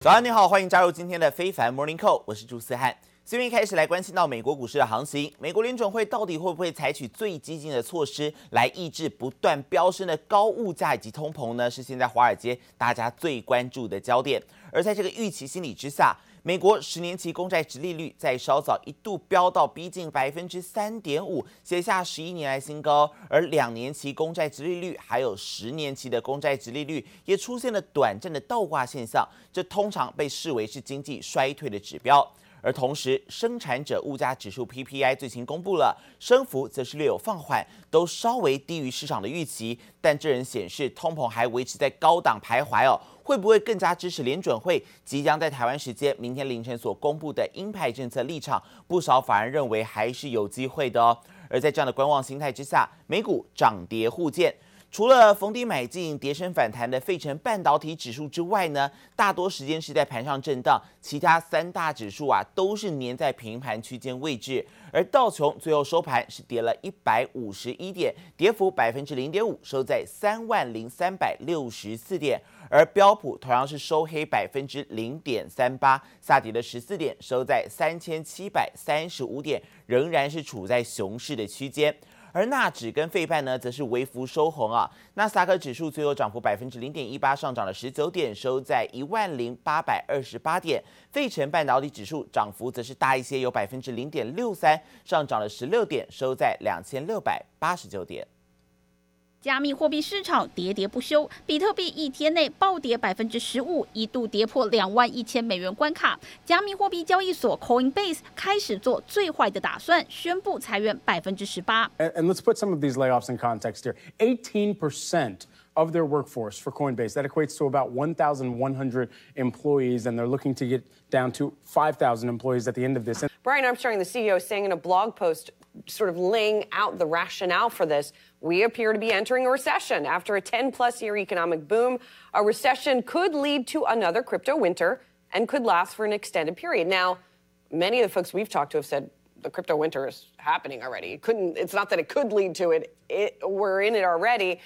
早安，你好，欢迎加入今天的非凡 Morning Call，我是朱思翰。今天开始来关心到美国股市的行情，美国联准会到底会不会采取最激进的措施来抑制不断飙升的高物价以及通膨呢？是现在华尔街大家最关注的焦点。而在这个预期心理之下，美国十年期公债殖利率在稍早一度飙到逼近百分之三点五，写下十一年来新高。而两年期公债殖利率还有十年期的公债殖利率也出现了短暂的倒挂现象，这通常被视为是经济衰退的指标。而同时，生产者物价指数 PPI 最新公布了，升幅则是略有放缓，都稍微低于市场的预期。但这仍显示通膨还维持在高档徘徊哦，会不会更加支持联准会即将在台湾时间明天凌晨所公布的鹰派政策立场？不少法人认为还是有机会的哦。而在这样的观望心态之下，美股涨跌互见。除了逢低买进、跌升反弹的费城半导体指数之外呢，大多时间是在盘上震荡。其他三大指数啊，都是粘在平盘区间位置。而道琼最后收盘是跌了一百五十一点，跌幅百分之零点五，收在三万零三百六十四点。而标普同样是收黑百分之零点三八，下跌了十四点，收在三千七百三十五点，仍然是处在熊市的区间。而纳指跟费半呢，则是微幅收红啊。纳斯达克指数最后涨幅百分之零点一八，上涨了十九点，收在一万零八百二十八点。费城半导体指数涨幅则是大一些，有百分之零点六三，上涨了十六点，收在两千六百八十九点。加密货币市场跌跌不休，比特币一天内暴跌百分之十五，一度跌破两万一千美元关卡。加密货币交易所 Coinbase 开始做最坏的打算，宣布裁员百分之十八。And, and let's put some of these layoffs in context here. Eighteen percent of their workforce for Coinbase. That equates to about 1,100 employees, and they're looking to get down to 5,000 employees at the end of this. Brian Armstrong, the CEO, saying in a blog post, sort of laying out the rationale for this. We appear to be entering a recession. After a 10 plus year economic boom, a recession could lead to another crypto winter and could last for an extended period. Now, many of the folks we've talked to have said the crypto winter is happening already. It couldn't, it's not that it could lead to it, it we're in it already.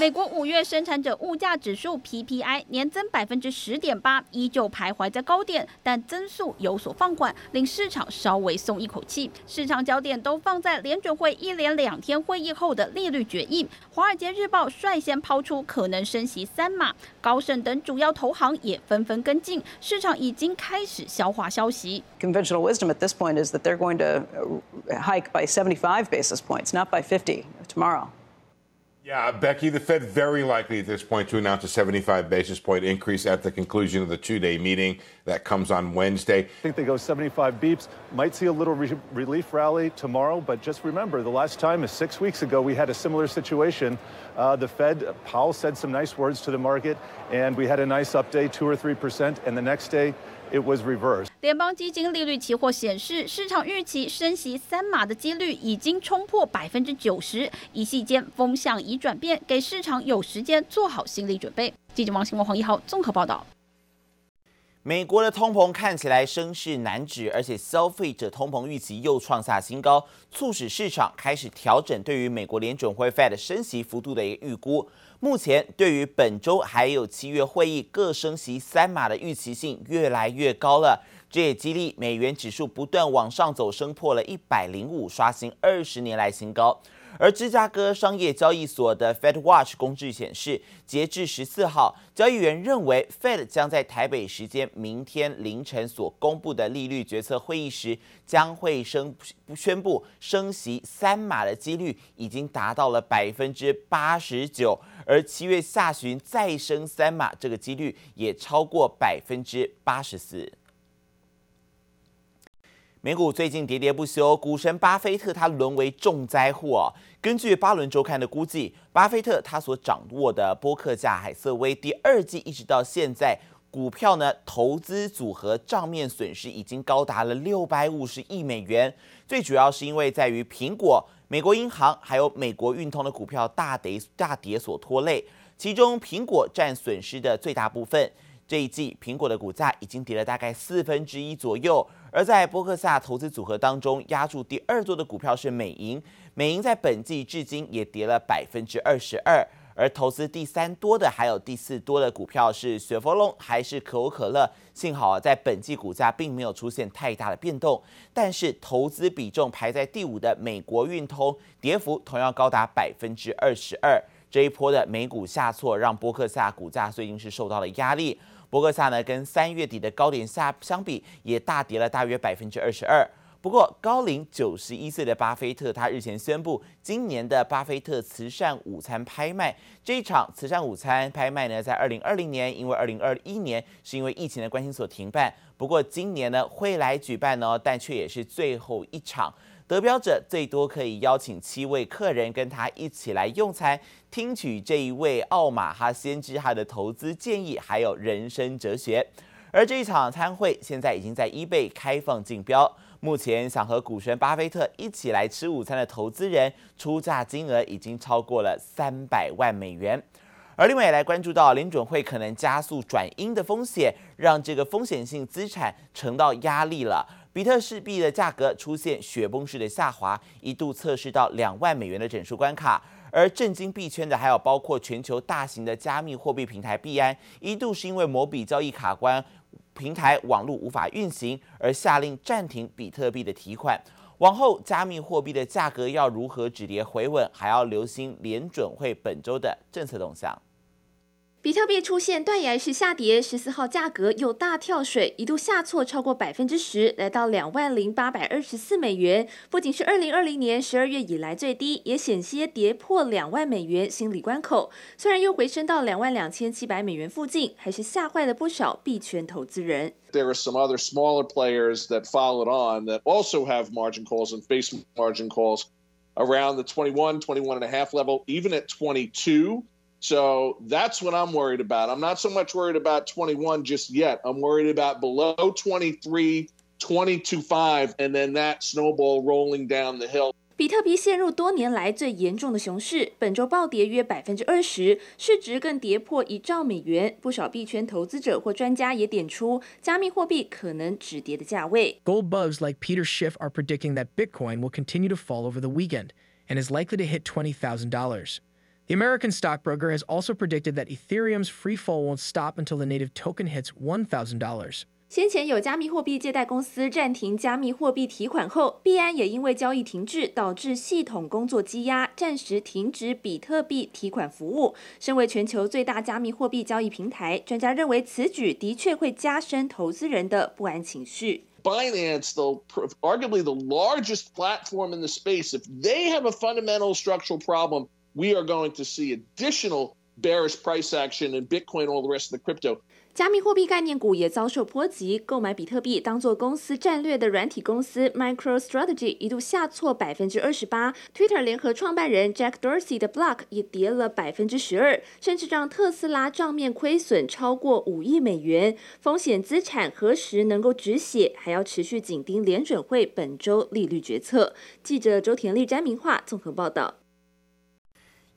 美国五月生产者物价指数 PPI 年增百分之十点八，依旧徘徊在高点，但增速有所放缓，令市场稍微松一口气。市场焦点都放在联准会一连两天会议后的利率决议。华尔街日报率先抛出可能升息三码，高盛等主要投行也纷纷跟进，市场已经开始消化消息。Conventional wisdom at this point is that they're going to hike by 75 basis points, not by 50 tomorrow. Yeah, Becky, the Fed very likely at this point to announce a 75 basis point increase at the conclusion of the two day meeting that comes on Wednesday. I think they go 75 beeps. Might see a little re- relief rally tomorrow, but just remember the last time is six weeks ago we had a similar situation. Uh, the Fed, Powell said some nice words to the market, and we had a nice update, two or three percent, and the next day, It was reversed. 联邦基金利率期货显示，市场预期升息三码的几率已经冲破百分之九十，一夕间风向已转变，给市场有时间做好心理准备。记者王新文、黄一豪综合报道。美国的通膨看起来声势难止，而且消费者通膨预期又创下新高，促使市场开始调整对于美国联准会 Fed 升息幅度的一个预估。目前对于本周还有七月会议各升息三码的预期性越来越高了，这也激励美元指数不断往上走，升破了一百零五，刷新二十年来新高。而芝加哥商业交易所的 Fed Watch 公告显示，截至十四号，交易员认为 Fed 将在台北时间明天凌晨所公布的利率决策会议时，将会升宣布升息三码的几率已经达到了百分之八十九，而七月下旬再升三码，这个几率也超过百分之八十四。美股最近跌跌不休，股神巴菲特他沦为重灾户哦。根据巴伦周刊的估计，巴菲特他所掌握的波克夏海瑟威第二季一直到现在，股票呢投资组合账面损失已经高达了六百五十亿美元。最主要是因为在于苹果、美国银行还有美国运通的股票大跌大跌所拖累，其中苹果占损失的最大部分。这一季苹果的股价已经跌了大概四分之一左右，而在波克夏投资组合当中，压住第二多的股票是美银，美银在本季至今也跌了百分之二十二，而投资第三多的还有第四多的股票是雪佛龙还是可口可乐？幸好啊，在本季股价并没有出现太大的变动，但是投资比重排在第五的美国运通跌幅同样高达百分之二十二。这一波的美股下挫，让波克夏股价最近是受到了压力。波克萨呢，跟三月底的高点下相比，也大跌了大约百分之二十二。不过，高龄九十一岁的巴菲特，他日前宣布，今年的巴菲特慈善午餐拍卖这一场慈善午餐拍卖呢，在二零二零年，因为二零二一年是因为疫情的关系所停办。不过今年呢，会来举办呢，但却也是最后一场。得标者最多可以邀请七位客人跟他一起来用餐，听取这一位奥马哈先知他的投资建议，还有人生哲学。而这一场餐会现在已经在 eBay 开放竞标。目前想和股神巴菲特一起来吃午餐的投资人，出价金额已经超过了三百万美元。而另外也来关注到联准会可能加速转鹰的风险，让这个风险性资产承到压力了。比特币的价格出现雪崩式的下滑，一度测试到两万美元的整数关卡。而震惊币圈的还有包括全球大型的加密货币平台币安，一度是因为某笔交易卡关。平台网络无法运行，而下令暂停比特币的提款。往后加密货币的价格要如何止跌回稳，还要留心联准会本周的政策动向。比特币出现断崖式下跌，十四号价格又大跳水，一度下挫超过百分之十，来到两万零八百二十四美元。不仅是二零二零年十二月以来最低，也险些跌破两万美元心理关口。虽然又回升到两万两千七百美元附近，还是吓坏了不少币圈投资人。There are some other smaller players that followed on that also have margin calls and face margin calls around the 21, 21 and a half level, even at 22. So that's what I'm worried about. I'm not so much worried about 21 just yet. I'm worried about below 23, 22.5, and then that snowball rolling down the hill. 比特币陷入多年来最严重的熊市，本周暴跌约百分之二十，市值更跌破一兆美元。不少币圈投资者或专家也点出，加密货币可能止跌的价位。Gold bugs like Peter Schiff are predicting that Bitcoin will continue to fall over the weekend and is likely to hit twenty thousand dollars. The American stockbroker has also predicted that Ethereum's free fall won't stop until the native token hits $1,000. 先前有加密货币借贷公司暂停加密货币提款后，币安也因为交易停滞，导致系统工作积压，暂时停止比特币提款服务。身为全球最大加密货币交易平台，专家认为此举的确会加深投资人的不安情绪。Binance, the arguably the largest platform in the space, if they have a fundamental structural problem. We are going to see additional bearish price action in Bitcoin, all the rest of the crypto. 加密货币概念股也遭受波及，购买比特币当做公司战略的软体公司 MicroStrategy 一度下挫百分之二十八，Twitter 联合创办人 Jack Dorsey 的 Block 也跌了百分之十二，甚至让特斯拉账面亏损超过五亿美元。风险资产何时能够止血，还要持续紧盯联准会本周利率决策。记者周田丽、詹明化综合报道。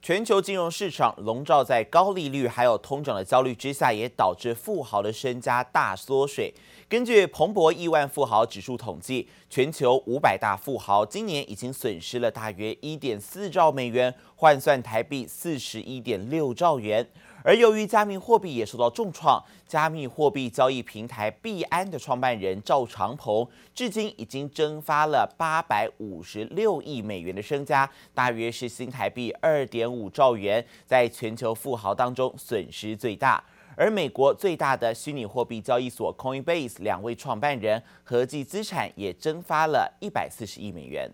全球金融市场笼罩在高利率还有通胀的焦虑之下，也导致富豪的身家大缩水。根据彭博亿万富豪指数统计，全球五百大富豪今年已经损失了大约一点四兆美元，换算台币四十一点六兆元。而由于加密货币也受到重创，加密货币交易平台币安的创办人赵长鹏，至今已经蒸发了八百五十六亿美元的身家，大约是新台币二点五兆元，在全球富豪当中损失最大。而美国最大的虚拟货币交易所 Coinbase 两位创办人合计资产也蒸发了一百四十亿美元。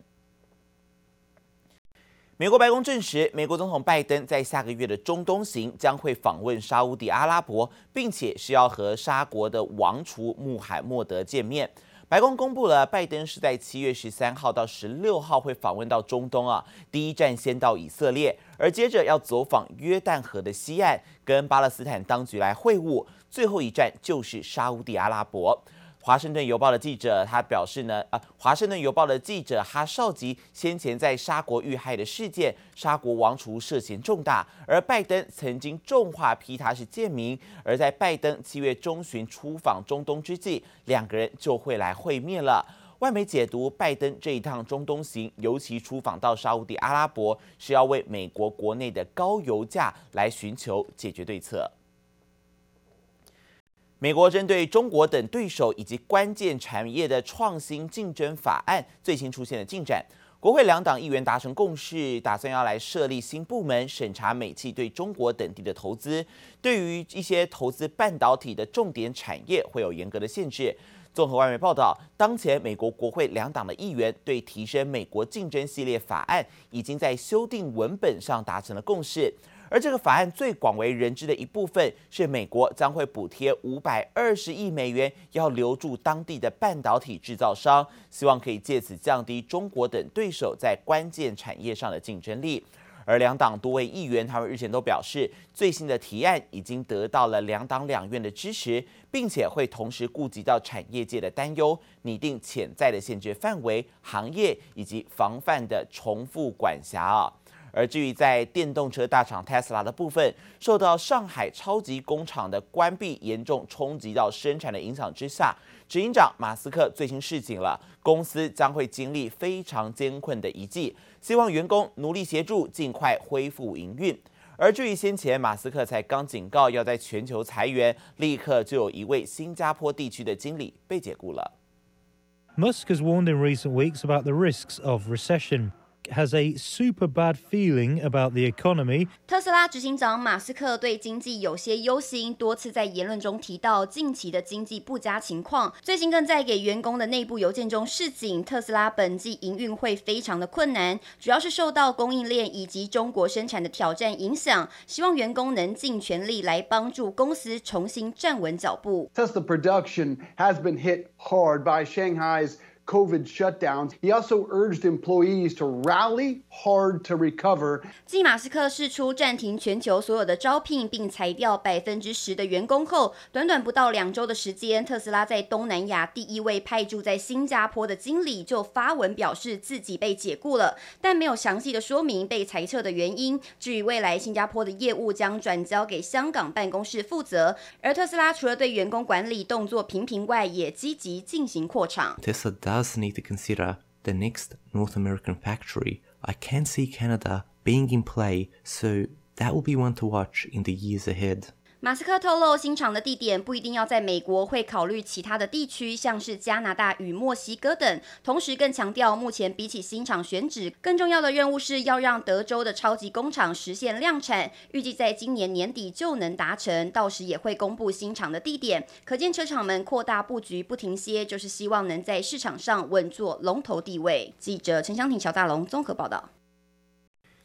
美国白宫证实，美国总统拜登在下个月的中东行将会访问沙乌地阿拉伯，并且是要和沙国的王储穆罕默德见面。白宫公布了，拜登是在七月十三号到十六号会访问到中东啊，第一站先到以色列，而接着要走访约旦河的西岸，跟巴勒斯坦当局来会晤，最后一站就是沙乌地阿拉伯。华盛顿邮报的记者他表示呢，啊，华盛顿邮报的记者哈绍吉先前在沙国遇害的事件，沙国王储涉嫌重大，而拜登曾经重话批他是贱民，而在拜登七月中旬出访中东之际，两个人就会来会面了。外媒解读，拜登这一趟中东行，尤其出访到沙乌地阿拉伯，是要为美国国内的高油价来寻求解决对策。美国针对中国等对手以及关键产业的创新竞争法案最新出现了进展，国会两党议员达成共识，打算要来设立新部门审查美企对中国等地的投资，对于一些投资半导体的重点产业会有严格的限制。综合外媒报道，当前美国国会两党的议员对提升美国竞争系列法案已经在修订文本上达成了共识。而这个法案最广为人知的一部分是，美国将会补贴五百二十亿美元，要留住当地的半导体制造商，希望可以借此降低中国等对手在关键产业上的竞争力。而两党多位议员，他们日前都表示，最新的提案已经得到了两党两院的支持，并且会同时顾及到产业界的担忧，拟定潜在的限制范围、行业以及防范的重复管辖啊。而至于在电动车大厂 Tesla 的部分，受到上海超级工厂的关闭严重冲击到生产的影响之下，执行长马斯克最新示警了，公司将会经历非常艰困的一季。希望员工努力协助，尽快恢复营运。而至于先前马斯克才刚警告要在全球裁员，立刻就有一位新加坡地区的经理被解雇了。Musk has warned in recent weeks about the risks of recession. Has a super bad feeling about the economy. 特斯拉执行长马斯克对经济有些忧心，多次在言论中提到近期的经济不佳情况。最近更在给员工的内部邮件中示警，特斯拉本季营运会非常的困难，主要是受到供应链以及中国生产的挑战影响。希望员工能尽全力来帮助公司重新站稳脚步。Tesla production has been hit hard by Shanghai's COVID shutdowns. He also urged employees to rally hard to recover. 继马斯克释出暂停全球所有的招聘并裁掉百分之十的员工后，短短不到两周的时间，特斯拉在东南亚第一位派驻在新加坡的经理就发文表示自己被解雇了，但没有详细的说明被裁撤的原因。至于未来新加坡的业务将转交给香港办公室负责，而特斯拉除了对员工管理动作频频外，也积极进行扩厂。Does need to consider the next North American factory. I can see Canada being in play, so that will be one to watch in the years ahead. 马斯克透露，新厂的地点不一定要在美国，会考虑其他的地区，像是加拿大与墨西哥等。同时，更强调目前比起新厂选址，更重要的任务是要让德州的超级工厂实现量产，预计在今年年底就能达成。到时也会公布新厂的地点。可见车厂们扩大布局不停歇，就是希望能在市场上稳坐龙头地位。记者陈湘婷、乔大龙综合报道。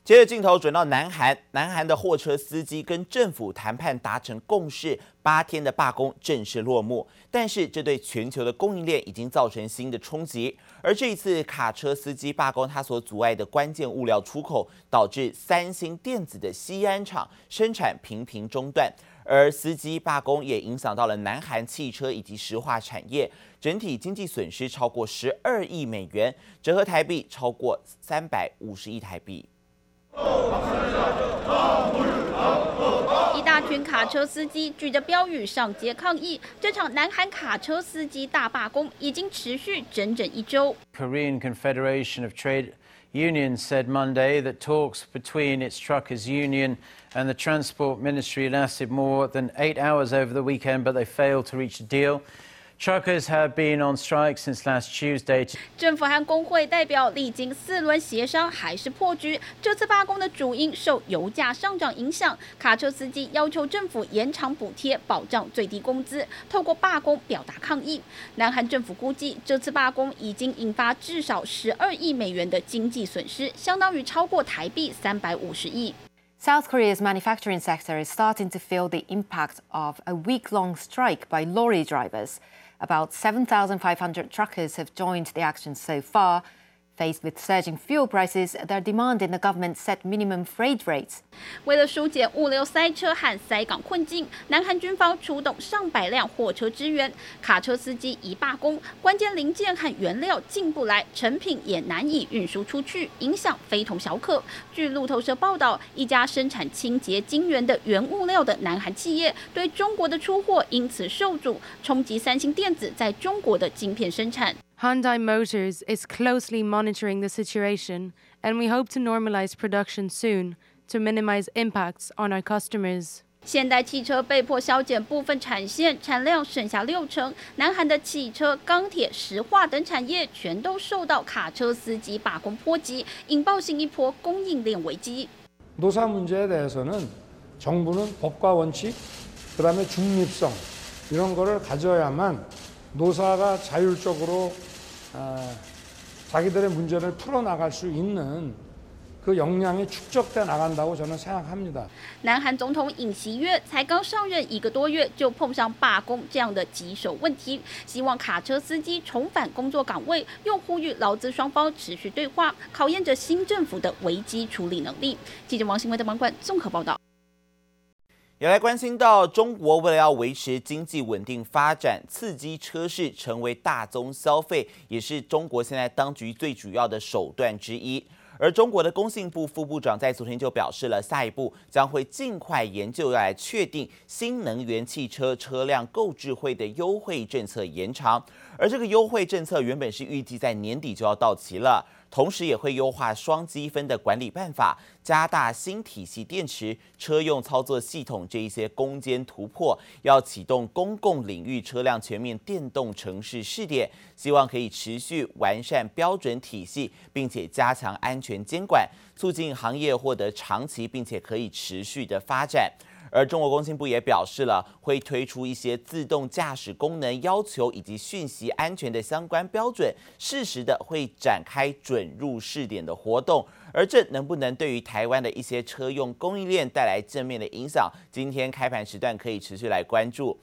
接着镜头转到南韩，南韩的货车司机跟政府谈判达成共识，八天的罢工正式落幕。但是这对全球的供应链已经造成新的冲击。而这一次卡车司机罢工，它所阻碍的关键物料出口，导致三星电子的西安厂生产频频中断。而司机罢工也影响到了南韩汽车以及石化产业，整体经济损失超过十二亿美元，折合台币超过三百五十亿台币。一大群卡车司机举着标语上街抗议。这场南韩卡车司机大罢工已经持续整整一周。Korean Confederation of Trade Unions said Monday that talks between its truckers union and the transport ministry lasted more than eight hours over the weekend, but they failed to reach a deal. Truckers have been on strike since last Tuesday. 政府和工会代表历经四轮协商，还是破局。这次罢工的主因受油价上涨影响，卡车司机要求政府延长补贴，保障最低工资，透过罢工表达抗议。南韩政府估计，这次罢工已经引发至少十二亿美元的经济损失，相当于超过台币三百五十亿。South Korea's manufacturing sector is starting to feel the impact of a week-long strike by lorry drivers. About 7,500 truckers have joined the action so far. Faced with surging fuel prices, they're demanding the government set minimum freight rates. 为了疏解物流塞车和塞港困境，南韩军方出动上百辆货车支援。卡车司机一罢工，关键零件和原料进不来，成品也难以运输出去，影响非同小可。据路透社报道，一家生产清洁晶圆的原物料的南韩企业对中国的出货因此受阻，冲击三星电子在中国的晶片生产。Hyundai Motors is closely monitoring the situation, and we hope to normalize production soon to minimize impacts on our customers. 现代汽车被迫削减部分产线，产量剩下六成。南韩的汽车、钢铁、石化等产业全都受到卡车司机罢工波及，引爆新一波供应链危机。 노사 문제에 대해서는 정부는 법과 원칙, 그다음에 중립성 이런 거를 가져야만 노사가 자율적으로 아, 자기들의 문제를 풀어 나갈 수 있는 그 역량이 축적돼 나간다고 저는 생각합니다. 南韩总统尹锡悦才刚上任一个多月，就碰上罢工这样的棘手问题，希望卡车司机重返工作岗位，又呼吁劳资双方持续对话，考验着新政府的危机处理能力。记者王新威的网管综合报道。 也来关心到中国为了要维持经济稳定发展，刺激车市成为大宗消费，也是中国现在当局最主要的手段之一。而中国的工信部副部长在昨天就表示了，下一步将会尽快研究要来确定新能源汽车车辆购置税的优惠政策延长。而这个优惠政策原本是预计在年底就要到期了。同时也会优化双积分的管理办法，加大新体系电池车用操作系统这一些攻坚突破，要启动公共领域车辆全面电动城市试点，希望可以持续完善标准体系，并且加强安全监管，促进行业获得长期并且可以持续的发展。而中国工信部也表示了，会推出一些自动驾驶功能要求以及讯息安全的相关标准，适时的会展开准入试点的活动。而这能不能对于台湾的一些车用供应链带来正面的影响？今天开盘时段可以持续来关注。